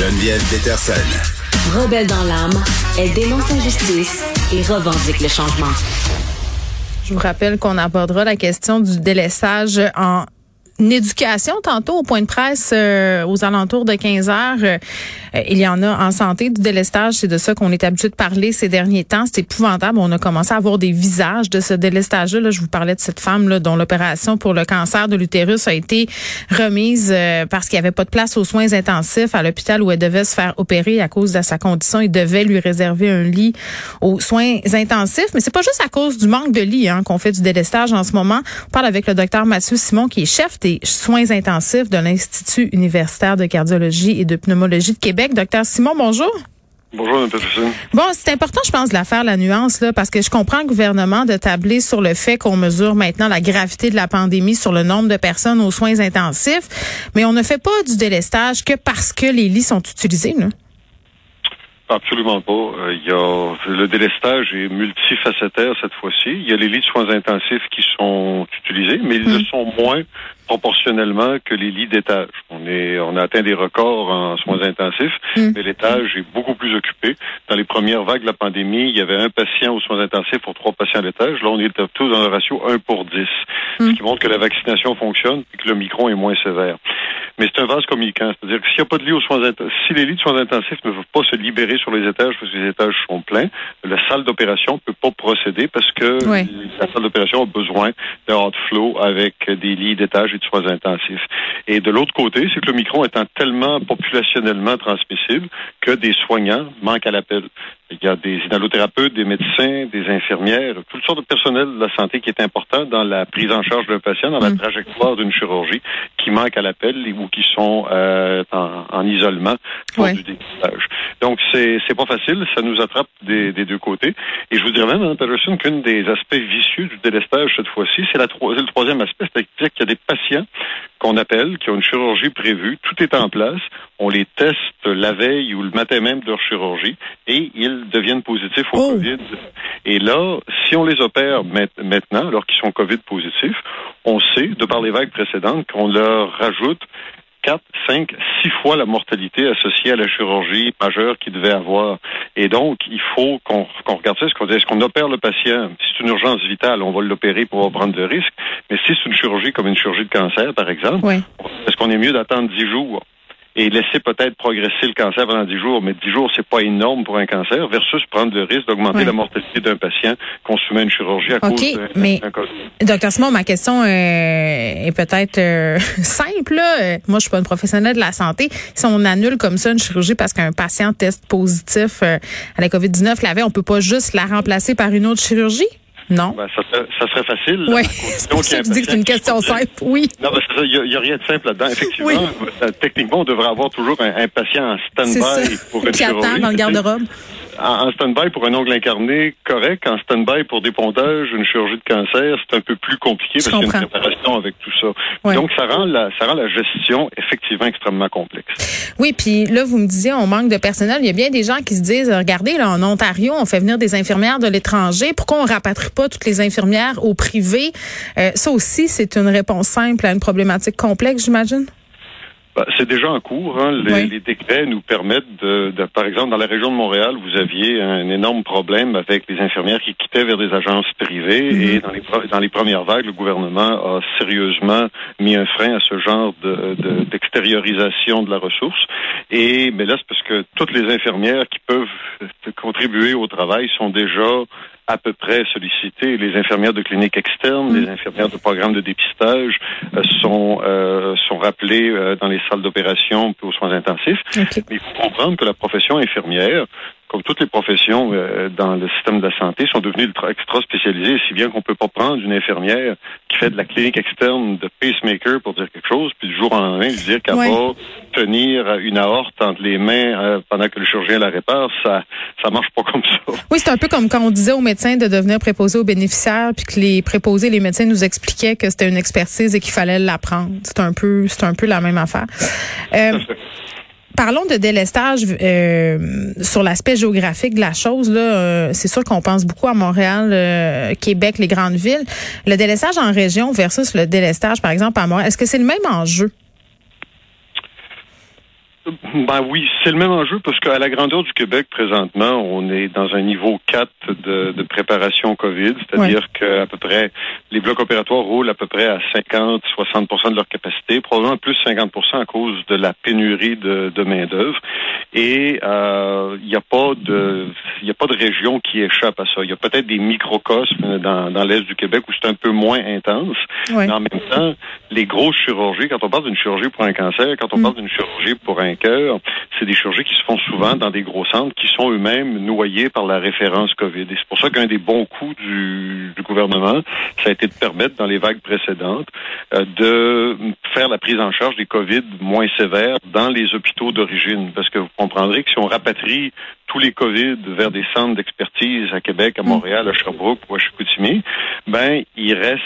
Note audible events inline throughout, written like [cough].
Geneviève Peterson. Rebelle dans l'âme, elle dénonce l'injustice et revendique le changement. Je vous rappelle qu'on abordera la question du délaissage en éducation tantôt au point de presse euh, aux alentours de 15 heures. Euh, il y en a en santé du délestage, c'est de ça qu'on est habitué de parler ces derniers temps. C'est épouvantable. On a commencé à avoir des visages de ce délestage-là. je vous parlais de cette femme là, dont l'opération pour le cancer de l'utérus a été remise euh, parce qu'il n'y avait pas de place aux soins intensifs à l'hôpital où elle devait se faire opérer à cause de sa condition. Il devait lui réserver un lit aux soins intensifs. Mais c'est pas juste à cause du manque de lits hein, qu'on fait du délestage en ce moment. On parle avec le docteur Mathieu Simon qui est chef des soins intensifs de l'Institut universitaire de cardiologie et de pneumologie de Québec. Docteur Simon, bonjour. Bonjour, Bon, c'est important, je pense, de la faire la nuance là, parce que je comprends le gouvernement de tabler sur le fait qu'on mesure maintenant la gravité de la pandémie sur le nombre de personnes aux soins intensifs, mais on ne fait pas du délestage que parce que les lits sont utilisés. Là. Absolument pas. Euh, il y a le délestage est multifacétaire cette fois-ci. Il y a les lits de soins intensifs qui sont utilisés, mais ils le hmm. sont moins proportionnellement que les lits d'étage. On est, on a atteint des records en soins intensifs, hmm. mais l'étage est beaucoup plus occupé. Dans les premières vagues de la pandémie, il y avait un patient aux soins intensifs pour trois patients à l'étage. Là, on est tous dans un ratio 1 pour 10, ce hmm. qui montre que la vaccination fonctionne et que le micron est moins sévère. Mais c'est un vase communicant. C'est-à-dire que s'il n'y a pas de lit aux soins intensifs, si les lits de soins intensifs ne peuvent pas se libérer sur les étages parce que les étages sont pleins, la salle d'opération ne peut pas procéder parce que la salle d'opération a besoin d'un hot flow avec des lits d'étage et de soins intensifs. Et de l'autre côté, c'est que le micron étant tellement populationnellement transmissible que des soignants manquent à l'appel. Il y a des inhalothérapeutes, des médecins, des infirmières, toutes sortes de personnel de la santé qui est important dans la prise en charge d'un patient, dans la mm. trajectoire d'une chirurgie, qui manquent à l'appel ou qui sont euh, en, isolement pour du dépistage. Donc, c'est c'est pas facile. Ça nous attrape des, des deux côtés. Et je vous dirais même, Mme Patterson, qu'un des aspects vicieux du délestage cette fois-ci, c'est la le troisième aspect, c'est-à-dire qu'il y a des patients qu'on appelle, qui ont une chirurgie prévue, tout est en place, on les teste la veille ou le matin même de leur chirurgie et ils deviennent positifs au oh. COVID. Et là, si on les opère maintenant, alors qu'ils sont COVID positifs, on sait, de par les vagues précédentes, qu'on leur rajoute 4, 5, 6 fois la mortalité associée à la chirurgie majeure qu'il devait avoir. Et donc, il faut qu'on regarde ça. Est-ce qu'on opère le patient? Si c'est une urgence vitale, on va l'opérer pour prendre de risques. Mais si c'est une chirurgie comme une chirurgie de cancer, par exemple, est-ce qu'on est mieux d'attendre 10 jours? Et laisser peut-être progresser le cancer pendant 10 jours, mais 10 jours, c'est pas énorme pour un cancer, versus prendre le risque d'augmenter la mortalité d'un patient qu'on soumet à une chirurgie à cause d'un mais, Docteur Simon, ma question euh, est peut-être euh, [laughs] simple. Là. Moi, je suis pas une professionnelle de la santé. Si on annule comme ça une chirurgie parce qu'un patient teste positif euh, à la COVID-19 la veille, on peut pas juste la remplacer par une autre chirurgie? Non. Ben, ça, serait, ça, serait, facile. Oui, [laughs] c'est pour ça que je dis que c'est une question simple. Oui. Non, ben, il n'y a, rien de simple là-dedans. [laughs] Effectivement, euh, techniquement, on devrait avoir toujours un, patient en stand-by pour une Qui attend dans le garde-robe en, stand-by pour un ongle incarné, correct. En stand-by pour des pontages, une chirurgie de cancer, c'est un peu plus compliqué parce qu'il y a une préparation avec tout ça. Donc, ça rend, la, ça rend la gestion effectivement extrêmement complexe. Oui, puis là, vous me disiez, on manque de personnel. Il y a bien des gens qui se disent, regardez, là, en Ontario, on fait venir des infirmières de l'étranger. Pourquoi on rapatrie pas toutes les infirmières au privé? Euh, ça aussi, c'est une réponse simple à une problématique complexe, j'imagine? Bah, c'est déjà en cours. Hein. Les, décrets nous permettent de, par exemple, dans la région de Montréal, vous aviez un énorme problème avec les infirmières qui quittaient vers des agences privées. Mm-hmm. Et dans les, dans les premières vagues, le gouvernement a sérieusement mis un frein à ce genre d'extériorisation de, de, la ressource. Et mais là, c'est parce que toutes les infirmières qui peuvent contribuer au travail sont déjà à peu près sollicitées. Les infirmières de cliniques externes, les mm. infirmières de programmes de dépistage euh, sont euh, sont rappelées euh, dans les salles d'opération aux soins intensifs. Mais il faut comprendre que la profession infirmière comme toutes les professions euh, dans le système de la santé, sont devenues extra spécialisées, si bien qu'on peut pas prendre une infirmière qui fait de la clinique externe de pacemaker pour dire quelque chose, puis du jour en lendemain lui dire qu'elle va tenir une aorte entre les mains euh, pendant que le chirurgien la répare, ça ça marche pas comme ça. Oui, c'est un peu comme quand on disait aux médecins de devenir préposés aux bénéficiaires, puis que les préposés, les médecins nous expliquaient que c'était une expertise et qu'il fallait l'apprendre. C'est un peu c'est un peu la même affaire. Euh, [laughs] Parlons de délestage euh, sur l'aspect géographique de la chose. Là, euh, c'est sûr qu'on pense beaucoup à Montréal, euh, Québec, les grandes villes. Le délestage en région versus le délestage, par exemple, à Montréal, est-ce que c'est le même enjeu? Ben oui, c'est le même enjeu parce qu'à la grandeur du Québec, présentement, on est dans un niveau 4 de, de préparation COVID, c'est-à-dire qu'à peu près, les blocs opératoires roulent à peu près à 50-60% de leur capacité, probablement plus 50 à cause de la pénurie de, de main-d'œuvre. Et il euh, n'y a pas de y a pas de région qui échappe à ça. Il y a peut-être des microcosmes dans, dans l'Est du Québec où c'est un peu moins intense. Mais en même temps, les grosses chirurgies, quand on parle d'une chirurgie pour un cancer, quand on mm. parle d'une chirurgie pour un c'est des chirurgies qui se font souvent dans des gros centres qui sont eux-mêmes noyés par la référence COVID. Et c'est pour ça qu'un des bons coups du, du, gouvernement, ça a été de permettre dans les vagues précédentes euh, de faire la prise en charge des COVID moins sévères dans les hôpitaux d'origine. Parce que vous comprendrez que si on rapatrie tous les COVID vers des centres d'expertise à Québec, à mm. Montréal, à Sherbrooke ou à Chicoutimi, ben, il reste,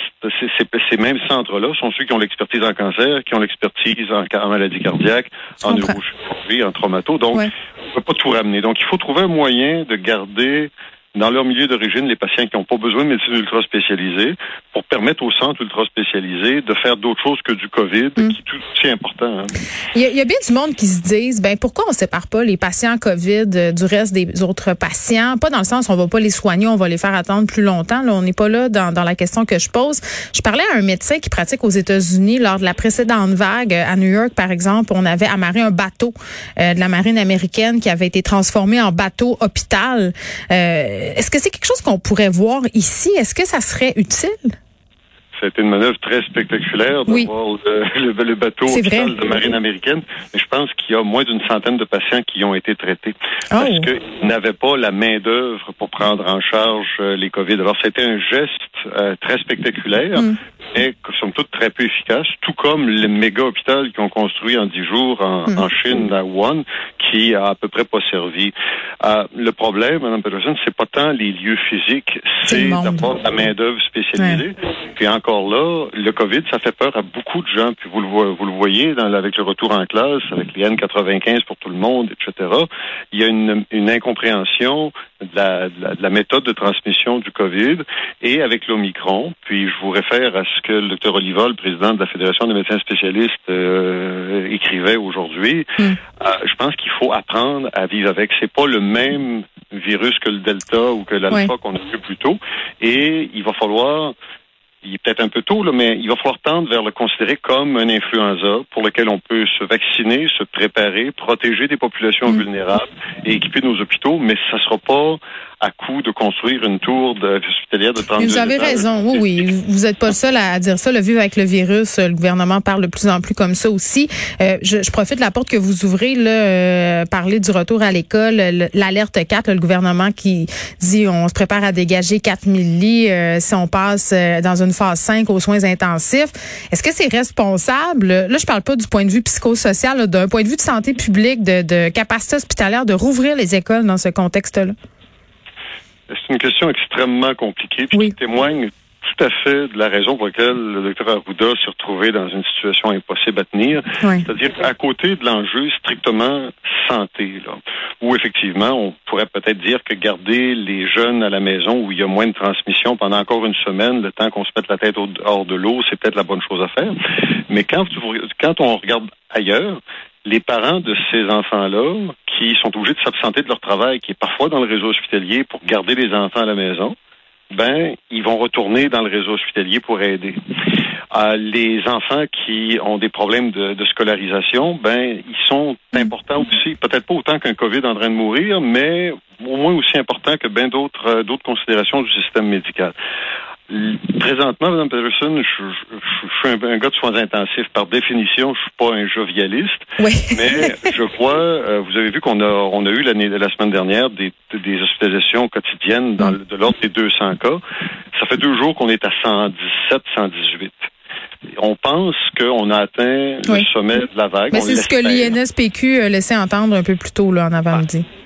ces mêmes centres-là sont ceux qui ont l'expertise en cancer, qui ont l'expertise en, en, maladie cardiaque, en neurochirurgie, en traumato. Donc, on ne peut pas tout ramener. Donc, il faut trouver un moyen de garder dans leur milieu d'origine les patients qui n'ont pas besoin de médecine ultra spécialisée pour permettre aux centres ultra spécialisés de faire d'autres choses que du COVID, mm. qui est tout aussi important. Hein. Il, y a, bien du monde qui se disent, ben pourquoi on sépare pas les patients COVID euh, du reste des autres patients? Pas dans le sens on va pas les soigner, on va les faire attendre plus longtemps. Là, on n'est pas là dans, dans la question que je pose. Je parlais à un médecin qui pratique aux États-Unis lors de la précédente vague euh, à New York, par exemple. On avait amarré un bateau euh, de la marine américaine qui avait été transformé en bateau hôpital. Euh, est-ce que c'est quelque chose qu'on pourrait voir ici? Est-ce que ça serait utile? Ça a été une manœuvre très spectaculaire d'avoir le, bateau de marine américaine. Mais je pense qu'il y a moins d'une centaine de patients qui ont été traités. Oh. Parce qu'ils n'avaient pas la main-d'œuvre pour prendre en charge euh, les COVID. Alors, c'était un geste euh, très spectaculaire, mm. Mais somme toute très peu efficace, tout comme les méga hôpitaux qu'ils ont construit en dix jours en, mm. Chine, à Wuhan, qui a à peu près pas servi. Euh, le problème, Mme Peterson, c'est pas tant les lieux physiques, c'est d'avoir la main-d'œuvre spécialisée. Puis encore là, le COVID, ça fait peur à beaucoup de gens. Puis vous le, vous le voyez dans, avec le retour en classe, avec les N95 pour tout le monde, etc. Il y a une, une incompréhension de la, de, la, méthode de transmission du COVID et avec l'Omicron. Puis je vous réfère à ce que le docteur Oliva, le président de la Fédération des médecins spécialistes, euh, écrivait aujourd'hui. Hmm. Euh, je pense qu'il faut apprendre à vivre avec. C'est pas le même virus que le Delta ou que l'Alpha qu'on a vu plus tôt. Et il va falloir il est peut-être un peu tôt, là, mais il va falloir tendre vers le considérer comme un influenza pour lequel on peut se vacciner, se préparer, protéger des populations mm. vulnérables et équiper nos hôpitaux, mais ça ne sera pas à coup de construire une tour de, hospitalière de 32 Vous avez raison, oui, oui. Vous n'êtes pas seul à dire ça. Le vivre avec le virus, le gouvernement parle de plus en plus comme ça aussi. Euh, je, je, profite de la porte que vous ouvrez, là, euh, parler du retour à l'école, l'alerte 4, le gouvernement qui dit on se prépare à dégager 4000 lits euh, si on passe euh, dans une phase 5 aux soins intensifs. Est-ce que c'est responsable? Là, je parle pas du point de vue psychosocial, d'un point de vue de santé publique, de, de capacité hospitalière, de rouvrir les écoles dans ce contexte-là. C'est une question extrêmement compliquée, puis qui témoigne tout à fait de la raison pour laquelle le docteur Arruda s'est retrouvé dans une situation impossible à tenir. C'est-à-dire à côté de l'enjeu strictement santé, là, où effectivement on pourrait peut-être dire que garder les jeunes à la maison où il y a moins de transmission pendant encore une semaine, le temps qu'on se mette la tête hors de l'eau, c'est peut-être la bonne chose à faire. Mais quand, quand on regarde ailleurs, les parents de ces enfants-là qui sont obligés de s'absenter de leur travail, qui est parfois dans le réseau hospitalier pour garder les enfants à la maison, ben, ils vont retourner dans le réseau hospitalier pour aider. Euh, les enfants qui ont des problèmes de, scolarisation, ben, ils sont importants aussi, peut-être pas autant qu'un COVID en train de mourir, mais au moins aussi important que bien d'autres euh, d'autres considérations du système médical. Présentement, Mme Peterson, je, suis un, gars de soins intensifs. Par définition, je suis pas un jovialiste. Oui. [laughs] mais je crois, euh, vous avez vu qu'on a, on a eu l'année, la semaine dernière des, des hospitalisations quotidiennes dans de l'ordre des 200 cas. Ça fait deux jours qu'on est à 117, 118 on pense qu'on a atteint le sommet de la vague. Mais c'est ce que l'INSPQ laissait entendre un peu plus tôt là, en avant-midi il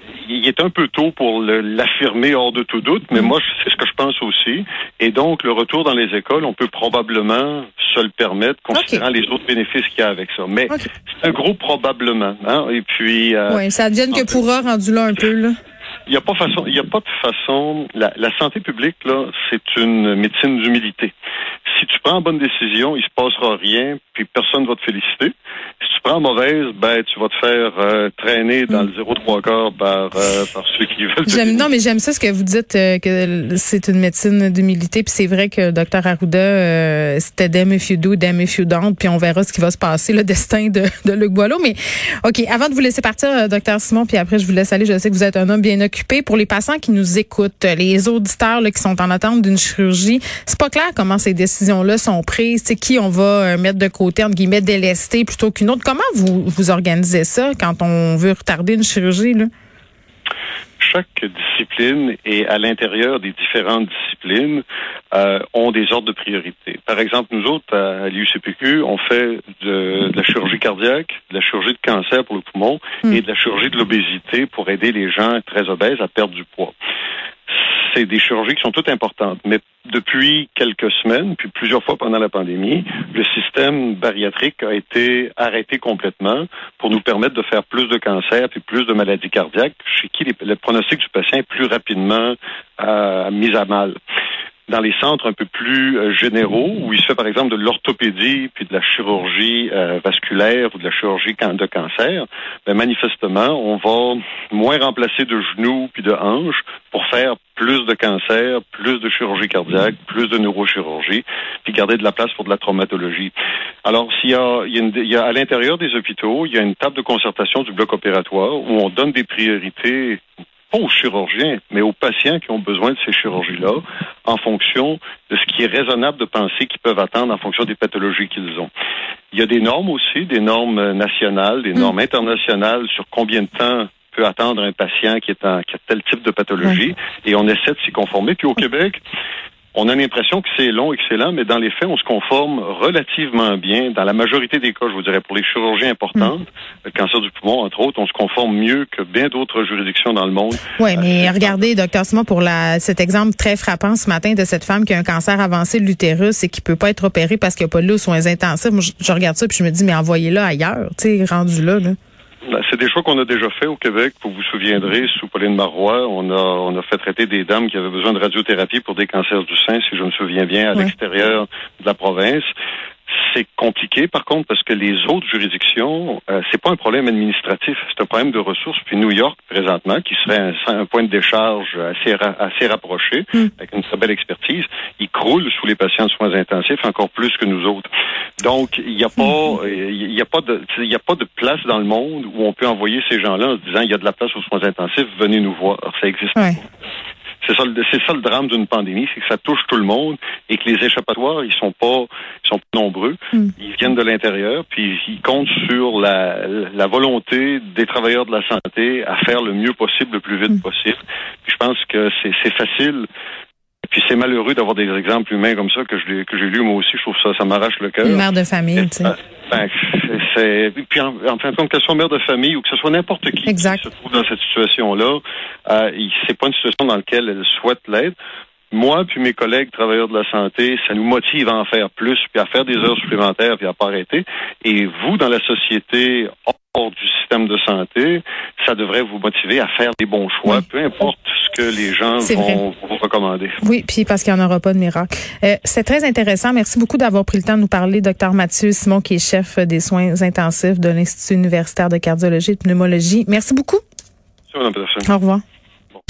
est un peu tôt pour l'affirmer hors de tout doute, mais mm. moi, c'est ce que je pense aussi. Et donc, le retour dans les écoles, on peut probablement se le permettre, considérant les autres bénéfices qu'il y a avec ça. Mais c'est un gros probablement. Hein? Et puis... Euh, oui, ça devienne que pourra rendu là un peu, là. Il n'y a pas façon, il y a pas de façon. La, la santé publique là, c'est une médecine d'humilité. Si tu prends une bonne décision, il se passera rien, puis personne va te féliciter. Tu prends mauvaise, ben tu vas te faire euh, traîner dans le 0,3 quart par, euh, par ceux qui veulent. J'aime, non, mais j'aime ça ce que vous dites euh, que c'est une médecine d'humilité, puis c'est vrai que Dr Arruda, c'était damn if you do, damn if you don't, puis on verra ce qui va se passer, le [laughs] destin de, de Luc Boileau. Mais ok, avant de vous laisser partir, Dr Simon, puis après je vous laisse aller. Je sais que vous êtes un homme bien occupé. Pour les patients qui nous écoutent, les auditeurs là, qui sont en attente d'une chirurgie, c'est pas clair comment ces décisions-là sont prises. C'est qui on va mettre de côté entre guillemets délesté plutôt qu'une autre. Comment vous, vous organisez ça quand on veut retarder une chirurgie? Là? chaque discipline et à l'intérieur des différentes disciplines euh, ont des ordres de priorité. Par exemple, nous autres, à l'IUCPQ, on fait de, la chirurgie cardiaque, de la chirurgie de cancer pour le poumon hmm. et de la chirurgie de l'obésité pour aider les gens très obèses à perdre du poids c'est des chirurgies qui sont toutes importantes. Mais depuis quelques semaines, puis plusieurs fois pendant la pandémie, le système bariatrique a été arrêté complètement pour nous permettre de faire plus de cancers puis plus de maladies cardiaques, chez qui le pronostic du patient est plus rapidement euh, mis à mal dans les centres un peu plus euh, généraux, où il se fait par exemple de l'orthopédie, puis de la chirurgie euh, vasculaire ou de la chirurgie de cancer, ben, manifestement, on va moins remplacer de genoux puis de hanches pour faire plus de cancer, plus de chirurgie cardiaque, plus de neurochirurgie, puis garder de la place pour de la traumatologie. Alors, s'il y a, il y a à l'intérieur des hôpitaux, il y a une table de concertation du bloc opératoire où on donne des priorités pas aux chirurgiens, mais aux patients qui ont besoin de ces chirurgies-là, en fonction de ce qui est raisonnable de penser qu'ils peuvent attendre en fonction des pathologies qu'ils ont. Il y a des normes aussi, des normes nationales, des mm. normes internationales sur combien de temps peut attendre un patient qui, est en, qui a tel type de pathologie, et on essaie de s'y conformer. Puis au Québec, on a l'impression que c'est long, excellent, mais dans les faits, on se conforme relativement bien. Dans la majorité des cas, je vous dirais, pour les chirurgies importantes, le cancer du poumon, entre autres, on se conforme mieux que bien d'autres juridictions dans le monde. Oui, mais euh, regardez, docteur Simon, pour la, cet exemple très frappant ce matin de cette femme qui a un cancer avancé de l'utérus et qui peut pas être opérée parce qu'il n'y a pas de aux soins intensifs. Moi, je, regarde ça puis je me dis, mais envoyez-la ailleurs, tu sais, rendu là. là. Ben, c'est des choix qu'on a déjà fait au Québec. Vous vous souviendrez, sous Pauline Marois, on a, on a fait traiter des dames qui avaient besoin de radiothérapie pour des cancers du sein, si je me souviens bien, à l'extérieur de la province c'est compliqué, par contre, parce que les autres juridictions, euh, c'est pas un problème administratif, c'est un problème de ressources. Puis New York, présentement, qui serait un, point de décharge assez, assez rapproché, hmm. avec une très belle expertise, il croule sous les patients de soins intensifs encore plus que nous autres. Donc, il n'y a pas, hmm. il y a pas de, il y a pas de place dans le monde où on peut envoyer ces gens-là en se disant, il y a de la place aux soins intensifs, venez nous voir. Ça existe pas. C'est ça, c'est ça le drame d'une pandémie, c'est que ça touche tout le monde et que les échappatoires, ils sont pas, ils sont pas nombreux. Hmm. Ils viennent de l'intérieur, puis ils comptent sur la, la, volonté des travailleurs de la santé à faire le mieux possible, le plus vite hmm. possible. Puis je pense que c'est facile puis c'est malheureux d'avoir des exemples humains comme ça que je que j'ai lu moi aussi. Je trouve ça, ça m'arrache le cœur. Une mère de famille, tu sais. Ben, c'est puis en, fin de compte, qu'elle soit mère de famille ou que ce soit n'importe qui qui se trouve dans cette situation-là, euh, c'est pas une situation dans laquelle elle souhaite l'être moi puis mes collègues travailleurs de la santé, ça nous motive à en faire plus, puis à faire des heures supplémentaires, puis à pas arrêter. Et vous, dans la société hors du système de santé, ça devrait vous motiver à faire des bons choix, peu importe ce que les gens vont vous recommander. Oui, puis parce qu'il n'y en aura pas de miracle. Euh, c'est très intéressant. Merci beaucoup d'avoir pris le temps de nous parler, docteur Mathieu Simon, qui est chef des soins intensifs de l'Institut universitaire de cardiologie et de pneumologie. Merci beaucoup. Merci, Au revoir.